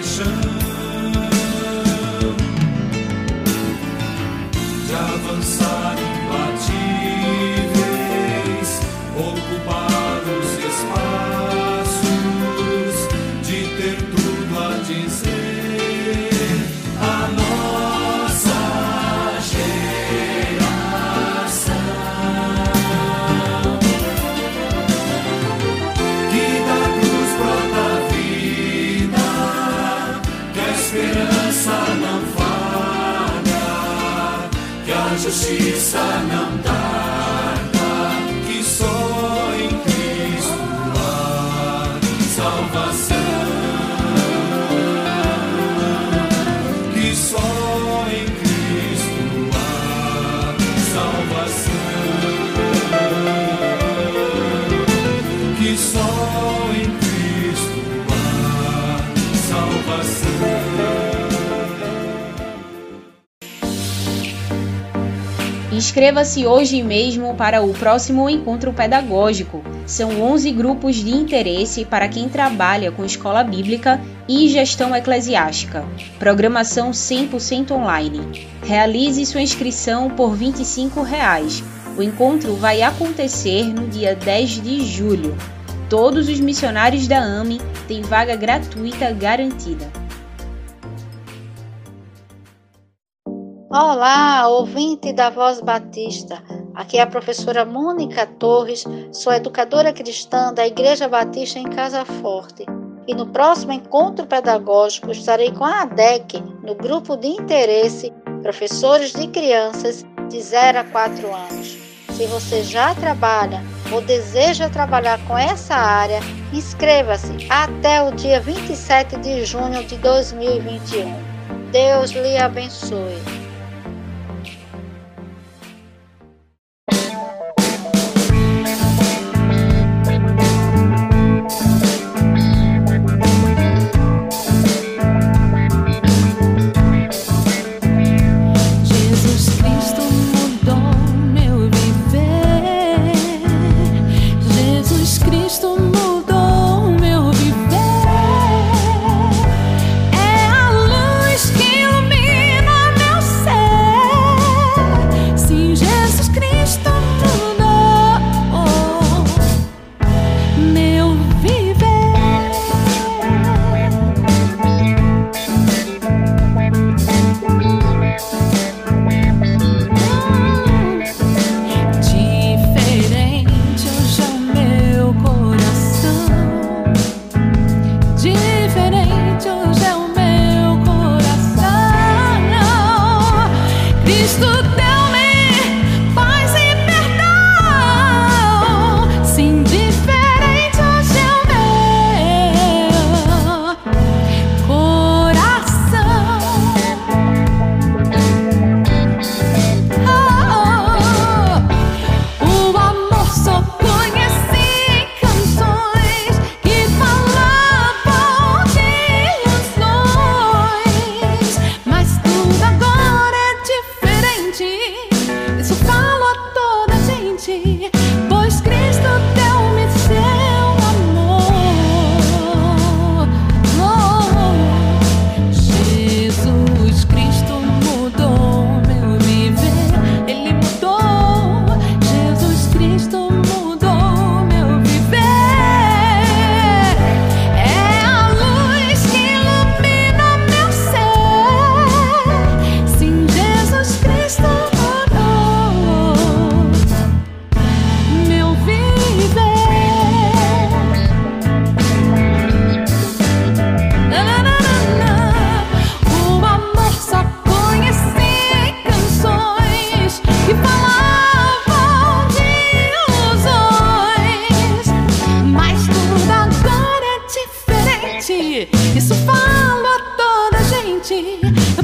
compaixão, de avançar que a justiça não Inscreva-se hoje mesmo para o próximo encontro pedagógico. São 11 grupos de interesse para quem trabalha com escola bíblica e gestão eclesiástica. Programação 100% online. Realize sua inscrição por 25 reais. O encontro vai acontecer no dia 10 de julho. Todos os missionários da AME têm vaga gratuita garantida. Olá, ouvinte da Voz Batista. Aqui é a professora Mônica Torres, sou educadora cristã da Igreja Batista em Casa Forte. E no próximo encontro pedagógico estarei com a ADEC, no grupo de interesse Professores de Crianças de 0 a 4 anos. Se você já trabalha ou deseja trabalhar com essa área, inscreva-se até o dia 27 de junho de 2021. Deus lhe abençoe.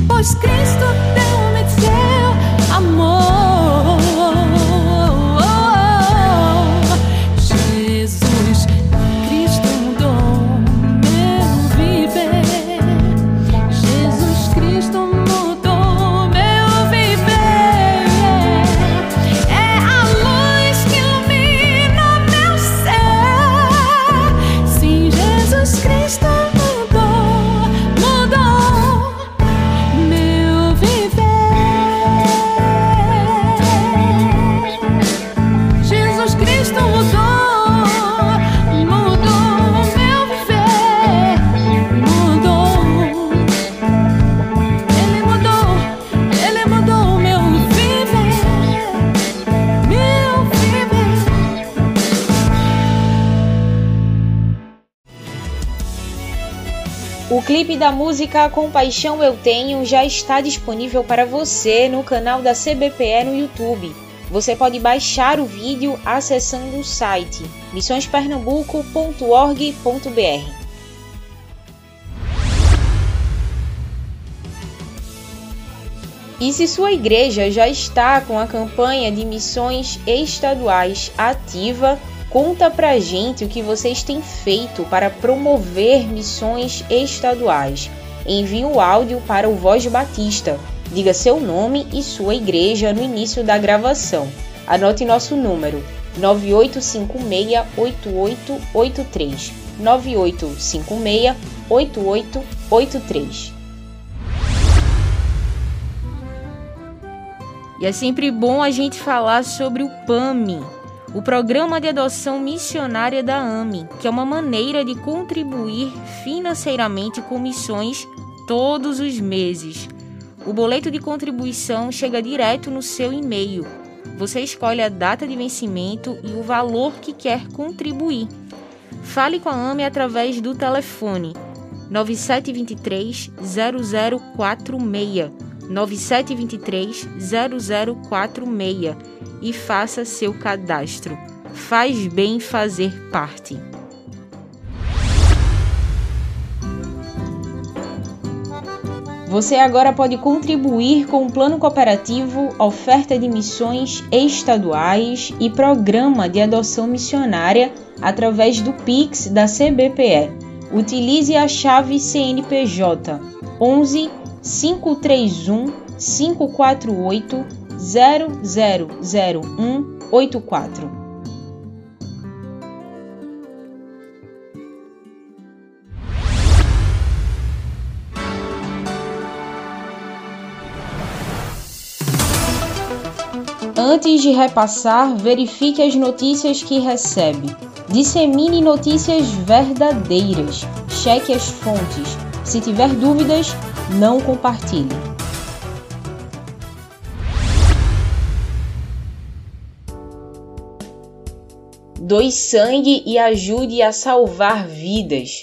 Pois Cristo deu-me clipe da música Compaixão Eu Tenho já está disponível para você no canal da CBPE no YouTube. Você pode baixar o vídeo acessando o site missõespernambuco.org.br. E se sua igreja já está com a campanha de missões estaduais ativa, conta pra gente o que vocês têm feito para promover missões estaduais. Envie o áudio para o Voz Batista. Diga seu nome e sua igreja no início da gravação. Anote nosso número: 98568883. 98568883. E é sempre bom a gente falar sobre o PAMI, o Programa de Adoção Missionária da AMI, que é uma maneira de contribuir financeiramente com missões todos os meses. O boleto de contribuição chega direto no seu e-mail. Você escolhe a data de vencimento e o valor que quer contribuir. Fale com a AME através do telefone 9723 0046 9723 0046 e faça seu cadastro. Faz bem fazer parte. Você agora pode contribuir com o plano cooperativo, oferta de missões estaduais e programa de adoção missionária através do Pix da CBPE. Utilize a chave CNPJ 11 531 548 000184. Antes de repassar, verifique as notícias que recebe. Dissemine notícias verdadeiras. Cheque as fontes. Se tiver dúvidas, não compartilhe. Doe sangue e ajude a salvar vidas.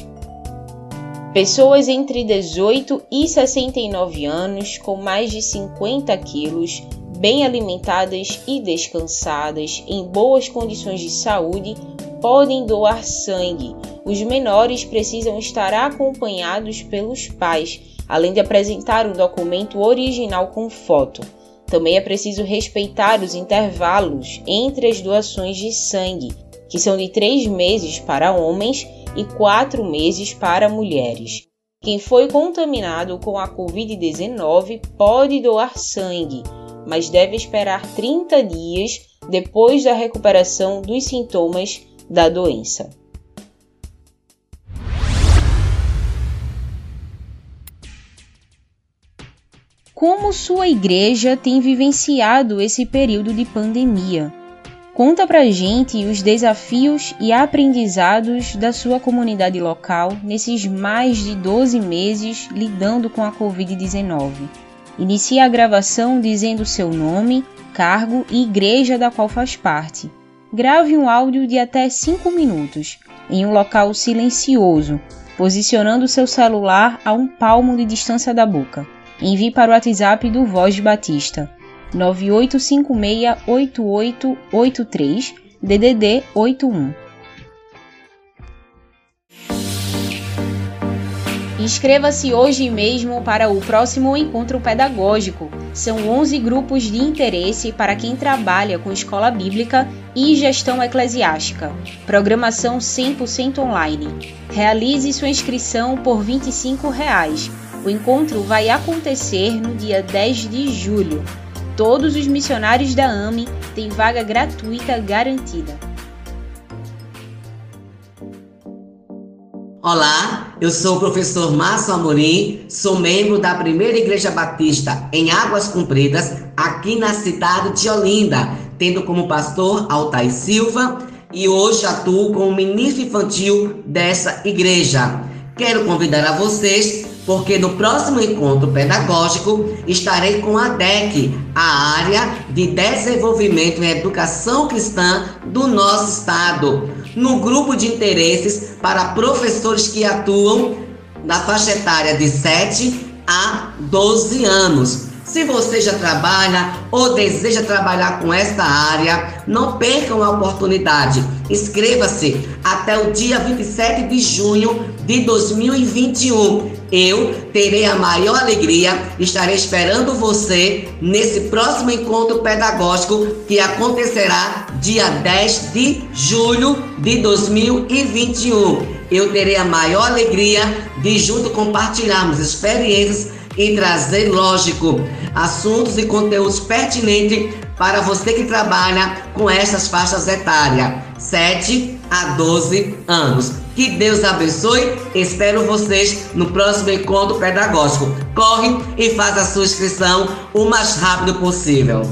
Pessoas entre 18 e 69 anos com mais de 50 quilos, bem alimentadas e descansadas, em boas condições de saúde, podem doar sangue. Os menores precisam estar acompanhados pelos pais, além de apresentar um documento original com foto. Também é preciso respeitar os intervalos entre as doações de sangue, que são de três meses para homens e quatro meses para mulheres. Quem foi contaminado com a Covid-19 pode doar sangue, mas deve esperar 30 dias depois da recuperação dos sintomas da doença. Como sua igreja tem vivenciado esse período de pandemia? Conta pra gente os desafios e aprendizados da sua comunidade local nesses mais de 12 meses lidando com a Covid-19. Inicie a gravação dizendo seu nome, cargo e igreja da qual faz parte. Grave um áudio de até 5 minutos, em um local silencioso, posicionando seu celular a um palmo de distância da boca. Envie para o WhatsApp do Voz Batista 98568883 DDD 81. Inscreva-se hoje mesmo para o próximo encontro pedagógico. São 11 grupos de interesse para quem trabalha com escola bíblica e gestão eclesiástica. Programação 100% online. Realize sua inscrição por 25 reais. O encontro vai acontecer no dia 10 de julho. Todos os missionários da AME têm vaga gratuita garantida. Olá, eu sou o professor Márcio Amorim, sou membro da Primeira Igreja Batista em Águas Compridas, aqui na cidade de Olinda, tendo como pastor Altair Silva e hoje atuo como ministro infantil dessa igreja. Quero convidar a vocês porque no próximo encontro pedagógico estarei com a DEC, a área de desenvolvimento em educação cristã do nosso estado, no grupo de interesses para professores que atuam na faixa etária de 7 a 12 anos. Se você já trabalha ou deseja trabalhar com esta área, não percam a oportunidade. Inscreva-se até o dia 27 de junho de 2021. Eu terei a maior alegria, estarei esperando você nesse próximo encontro pedagógico que acontecerá dia 10 de julho de 2021. Eu terei a maior alegria de junto compartilharmos experiências e trazer, lógico, assuntos e conteúdos pertinentes para você que trabalha com essas faixas etárias, 7 a 12 anos. Que Deus abençoe. Espero vocês no próximo encontro pedagógico. Corre e faz a sua inscrição o mais rápido possível.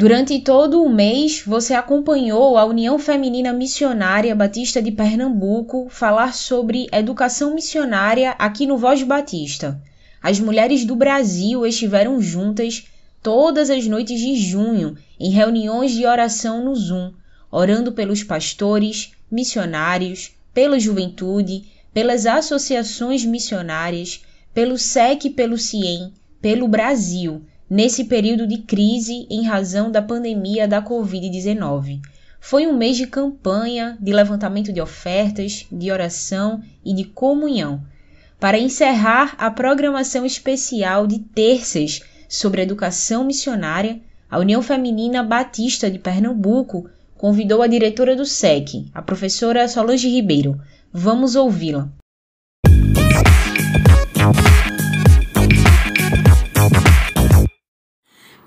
Durante todo o mês, você acompanhou a União Feminina Missionária Batista de Pernambuco falar sobre educação missionária aqui no Voz Batista. As mulheres do Brasil estiveram juntas todas as noites de junho em reuniões de oração no Zoom, orando pelos pastores, missionários, pela juventude, pelas associações missionárias, pelo SEC e pelo CIEM, pelo Brasil nesse período de crise em razão da pandemia da Covid-19. Foi um mês de campanha, de levantamento de ofertas, de oração e de comunhão. Para encerrar a programação especial de terças sobre educação missionária, a União Feminina Batista de Pernambuco convidou a diretora do SEC, a professora Solange Ribeiro. Vamos ouvi-la.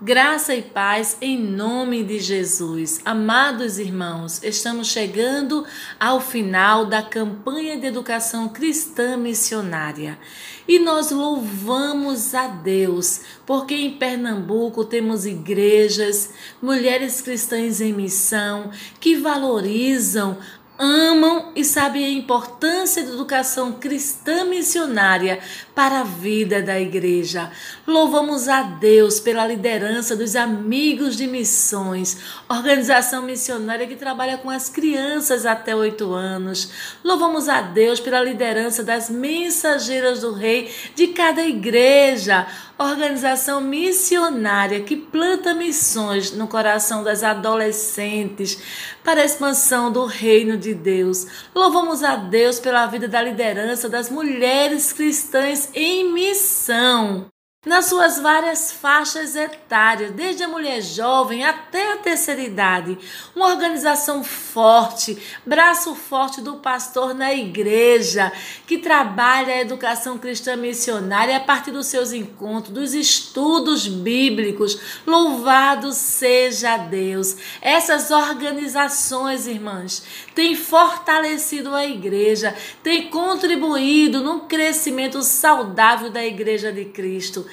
Graça e paz em nome de Jesus. Amados irmãos, estamos chegando ao final da campanha de educação cristã missionária. E nós louvamos a Deus, porque em Pernambuco temos igrejas, mulheres cristãs em missão, que valorizam amam e sabem a importância da educação cristã missionária para a vida da igreja. Louvamos a Deus pela liderança dos Amigos de Missões, organização missionária que trabalha com as crianças até oito anos. Louvamos a Deus pela liderança das Mensageiras do Rei de cada igreja, organização missionária que planta missões no coração das adolescentes para a expansão do reino de Deus. Louvamos a Deus pela vida da liderança das mulheres cristãs em missão nas suas várias faixas etárias, desde a mulher jovem até a terceira idade. Uma organização forte, braço forte do pastor na igreja, que trabalha a educação cristã missionária a partir dos seus encontros, dos estudos bíblicos. Louvado seja Deus! Essas organizações, irmãs, têm fortalecido a igreja, têm contribuído no crescimento saudável da igreja de Cristo.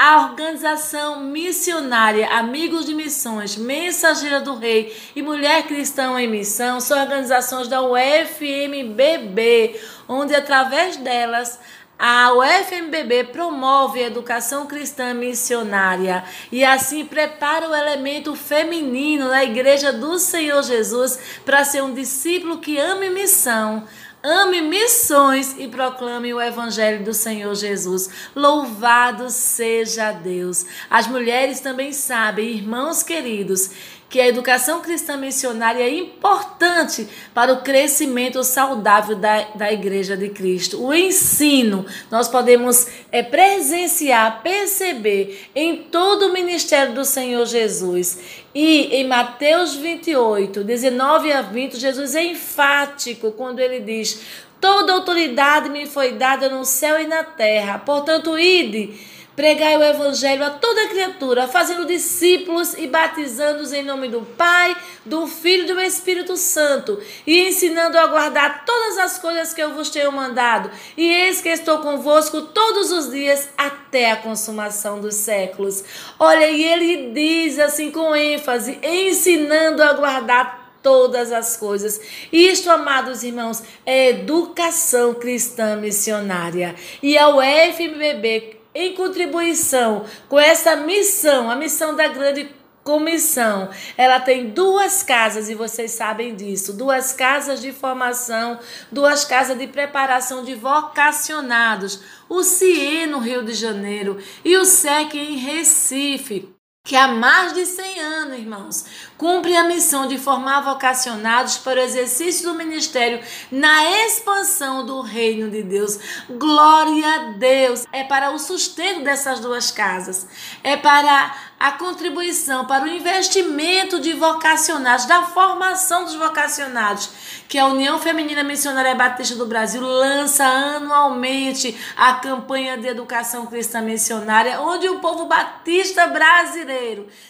A organização missionária Amigos de Missões, Mensageira do Rei e Mulher Cristã em Missão são organizações da UFMBB, onde através delas a UFMBB promove a educação cristã missionária e assim prepara o elemento feminino na Igreja do Senhor Jesus para ser um discípulo que ame missão ame missões e proclame o evangelho do Senhor Jesus. Louvado seja Deus. As mulheres também sabem, irmãos queridos, que a educação cristã missionária é importante para o crescimento saudável da, da Igreja de Cristo. O ensino, nós podemos é, presenciar, perceber em todo o ministério do Senhor Jesus. E em Mateus 28, 19 a 20, Jesus é enfático quando ele diz: Toda autoridade me foi dada no céu e na terra, portanto, ide Pregai o evangelho a toda criatura, fazendo discípulos e batizando-os em nome do Pai, do Filho e do Espírito Santo, e ensinando a guardar todas as coisas que eu vos tenho mandado. E eis que estou convosco todos os dias até a consumação dos séculos. Olha, e ele diz assim com ênfase, ensinando a guardar todas as coisas. Isto, amados irmãos, é educação cristã missionária. E a UFMBB em contribuição com essa missão, a missão da grande comissão. Ela tem duas casas e vocês sabem disso, duas casas de formação, duas casas de preparação de vocacionados. O CIE no Rio de Janeiro e o SEC em Recife que há mais de 100 anos, irmãos, cumpre a missão de formar vocacionados para o exercício do ministério na expansão do reino de Deus. Glória a Deus! É para o sustento dessas duas casas, é para a contribuição, para o investimento de vocacionados, da formação dos vocacionados, que a União Feminina Missionária Batista do Brasil lança anualmente a campanha de educação cristã missionária, onde o povo batista brasileiro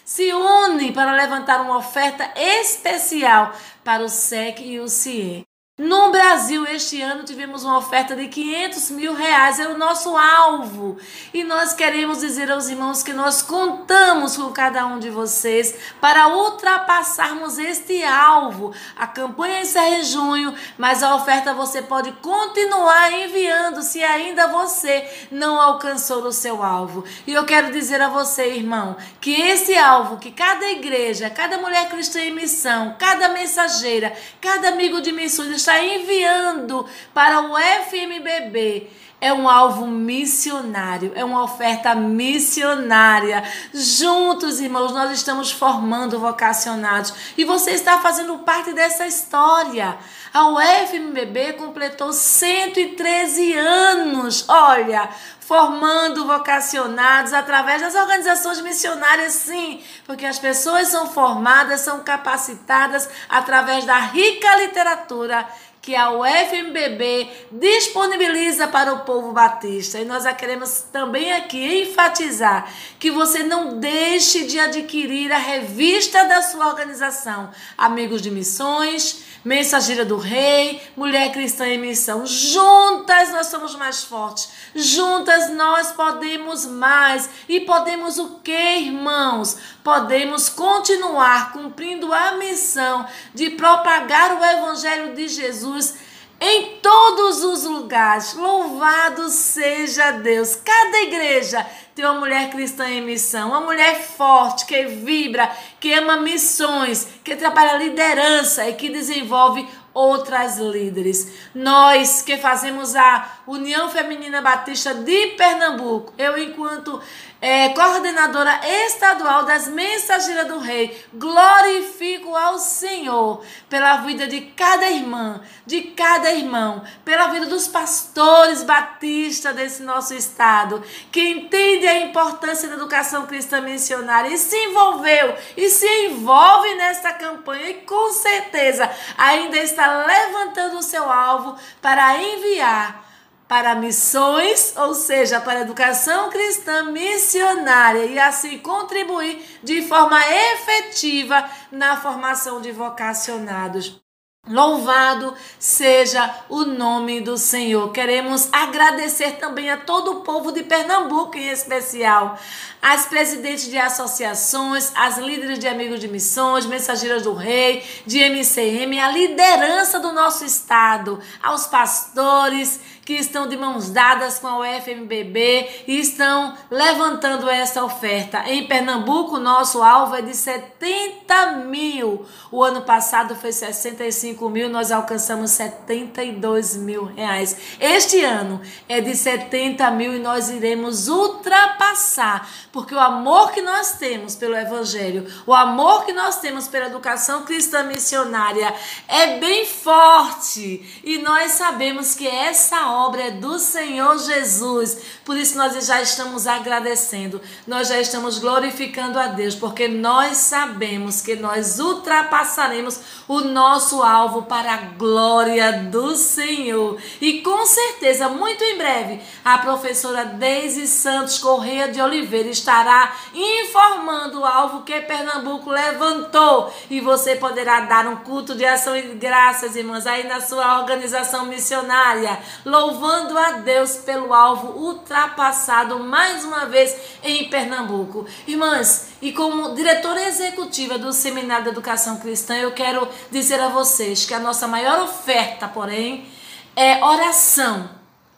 se une para levantar uma oferta especial para o SEC e o CIE. No Brasil, este ano, tivemos uma oferta de 500 mil reais, é o nosso alvo. E nós queremos dizer aos irmãos que nós contamos com cada um de vocês para ultrapassarmos este alvo. A campanha encerra em junho, mas a oferta você pode continuar enviando se ainda você não alcançou o seu alvo. E eu quero dizer a você, irmão, que esse alvo que cada igreja, cada mulher cristã em missão, cada mensageira, cada amigo de missões está enviando para o FMBB é um alvo missionário, é uma oferta missionária. Juntos, irmãos, nós estamos formando vocacionados e você está fazendo parte dessa história. A UFMBB completou 113 anos, olha, formando vocacionados através das organizações missionárias, sim, porque as pessoas são formadas, são capacitadas através da rica literatura que a UFMBB disponibiliza para o povo batista. E nós queremos também aqui enfatizar que você não deixe de adquirir a revista da sua organização, Amigos de Missões, Mensageira do Rei, Mulher Cristã em Missão. Juntas nós somos mais fortes. Juntas nós podemos mais. E podemos o que, irmãos? Podemos continuar cumprindo a missão de propagar o Evangelho de Jesus em todos os lugares. Louvado seja Deus. Cada igreja tem uma mulher cristã em missão, uma mulher forte, que vibra, que ama missões, que trabalha liderança e que desenvolve outras líderes. Nós que fazemos a União Feminina Batista de Pernambuco, eu enquanto é, coordenadora estadual das Mensageiras do Rei, glorifico ao Senhor pela vida de cada irmã, de cada irmão, pela vida dos pastores batistas desse nosso estado, que entende a importância da educação cristã missionária e se envolveu e se envolve nesta campanha e com certeza ainda está levantando o seu alvo para enviar para missões, ou seja, para educação cristã missionária e assim contribuir de forma efetiva na formação de vocacionados. Louvado seja o nome do Senhor. Queremos agradecer também a todo o povo de Pernambuco, em especial, as presidentes de associações, as líderes de amigos de missões, mensageiras do rei, de MCM, a liderança do nosso estado, aos pastores que estão de mãos dadas com a UFMBB e estão levantando essa oferta. Em Pernambuco, nosso alvo é de 70 mil. O ano passado foi 65 mil, nós alcançamos 72 mil reais. Este ano é de 70 mil e nós iremos ultrapassar, porque o amor que nós temos pelo Evangelho, o amor que nós temos pela educação cristã missionária é bem forte e nós sabemos que essa obra é do Senhor Jesus. Por isso nós já estamos agradecendo, nós já estamos glorificando a Deus, porque nós sabemos que nós ultrapassaremos o nosso alvo para a glória do Senhor. E com certeza, muito em breve, a professora Deise Santos Correia de Oliveira estará informando o alvo que Pernambuco levantou. E você poderá dar um culto de ação e graças, irmãs, aí na sua organização missionária louvando a Deus pelo alvo ultrapassado mais uma vez em Pernambuco. Irmãs, e como diretora executiva do Seminário de Educação Cristã, eu quero dizer a vocês que a nossa maior oferta, porém, é oração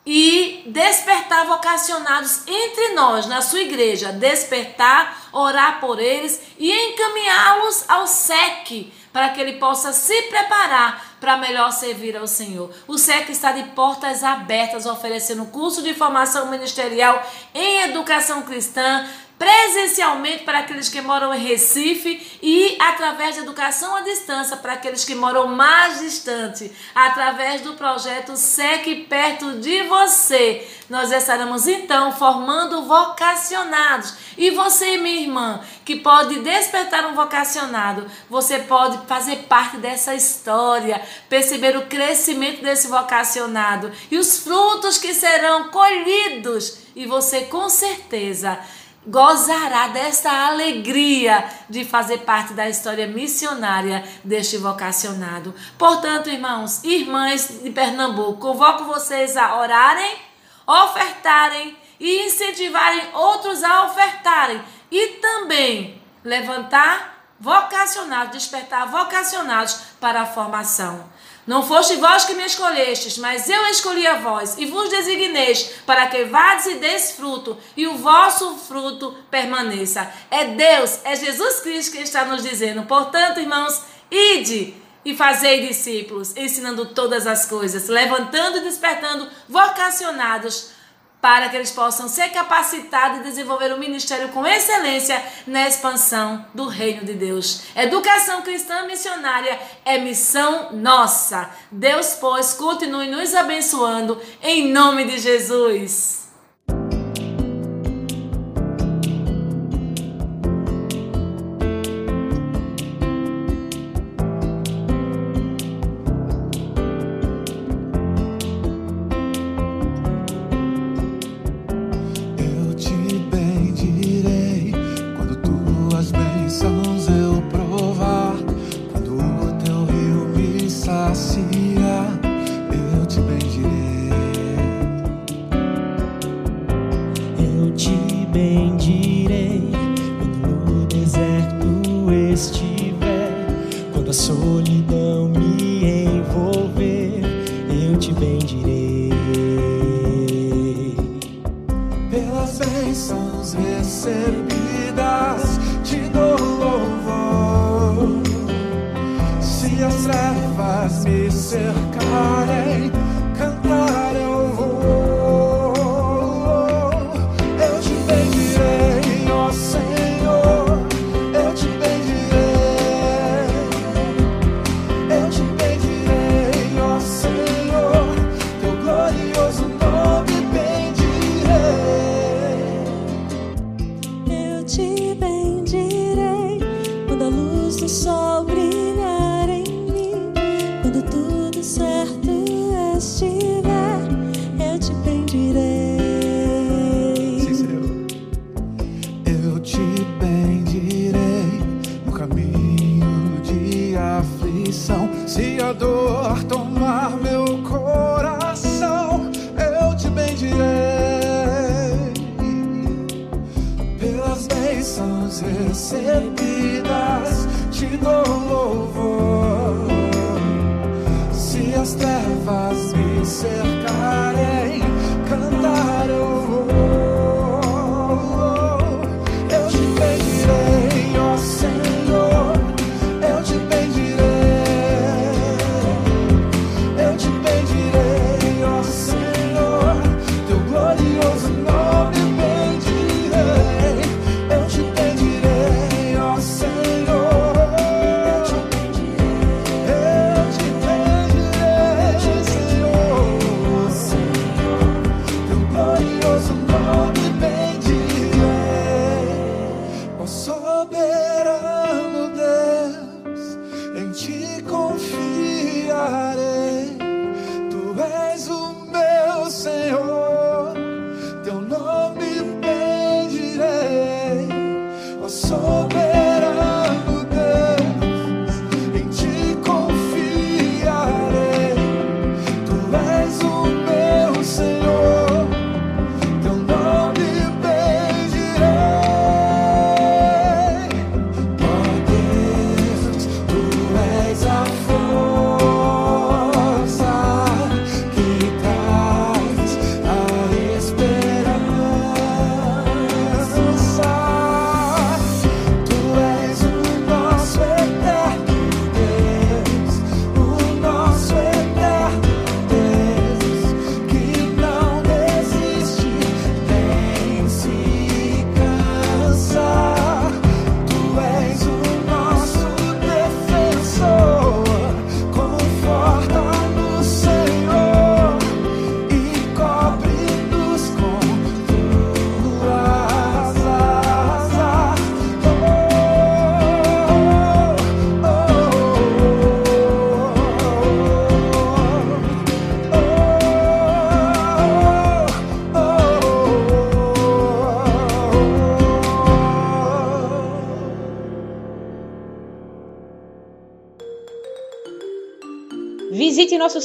e despertar vocacionados entre nós, na sua igreja. Despertar, orar por eles e encaminhá-los ao SEC, para que ele possa se preparar para melhor servir ao Senhor. O SEC está de portas abertas, oferecendo curso de formação ministerial em educação cristã, presencialmente para aqueles que moram em Recife e através de educação à distância para aqueles que moram mais distante, através do projeto SEC perto de você. Nós estaremos então formando vocacionados. E você, minha irmã, que pode despertar um vocacionado, você pode fazer parte dessa história, perceber o crescimento desse vocacionado e os frutos que serão colhidos. E você com certeza gozará desta alegria de fazer parte da história missionária deste vocacionado. Portanto, irmãos e irmãs de Pernambuco, convoco vocês a orarem, ofertarem e incentivarem outros a ofertarem e também levantar vocacionados, despertar vocacionados para a formação. Não foste vós que me escolhestes, mas eu escolhi a vós, e vos designeis, para que vades e deis fruto, e o vosso fruto permaneça. É Deus, é Jesus Cristo que está nos dizendo. Portanto, irmãos, ide e fazei discípulos, ensinando todas as coisas, levantando e despertando vocacionados para que eles possam ser capacitados e desenvolver o ministério com excelência na expansão do reino de Deus. Educação cristã missionária é missão nossa. Deus, pois, continue nos abençoando em nome de Jesus. solidão.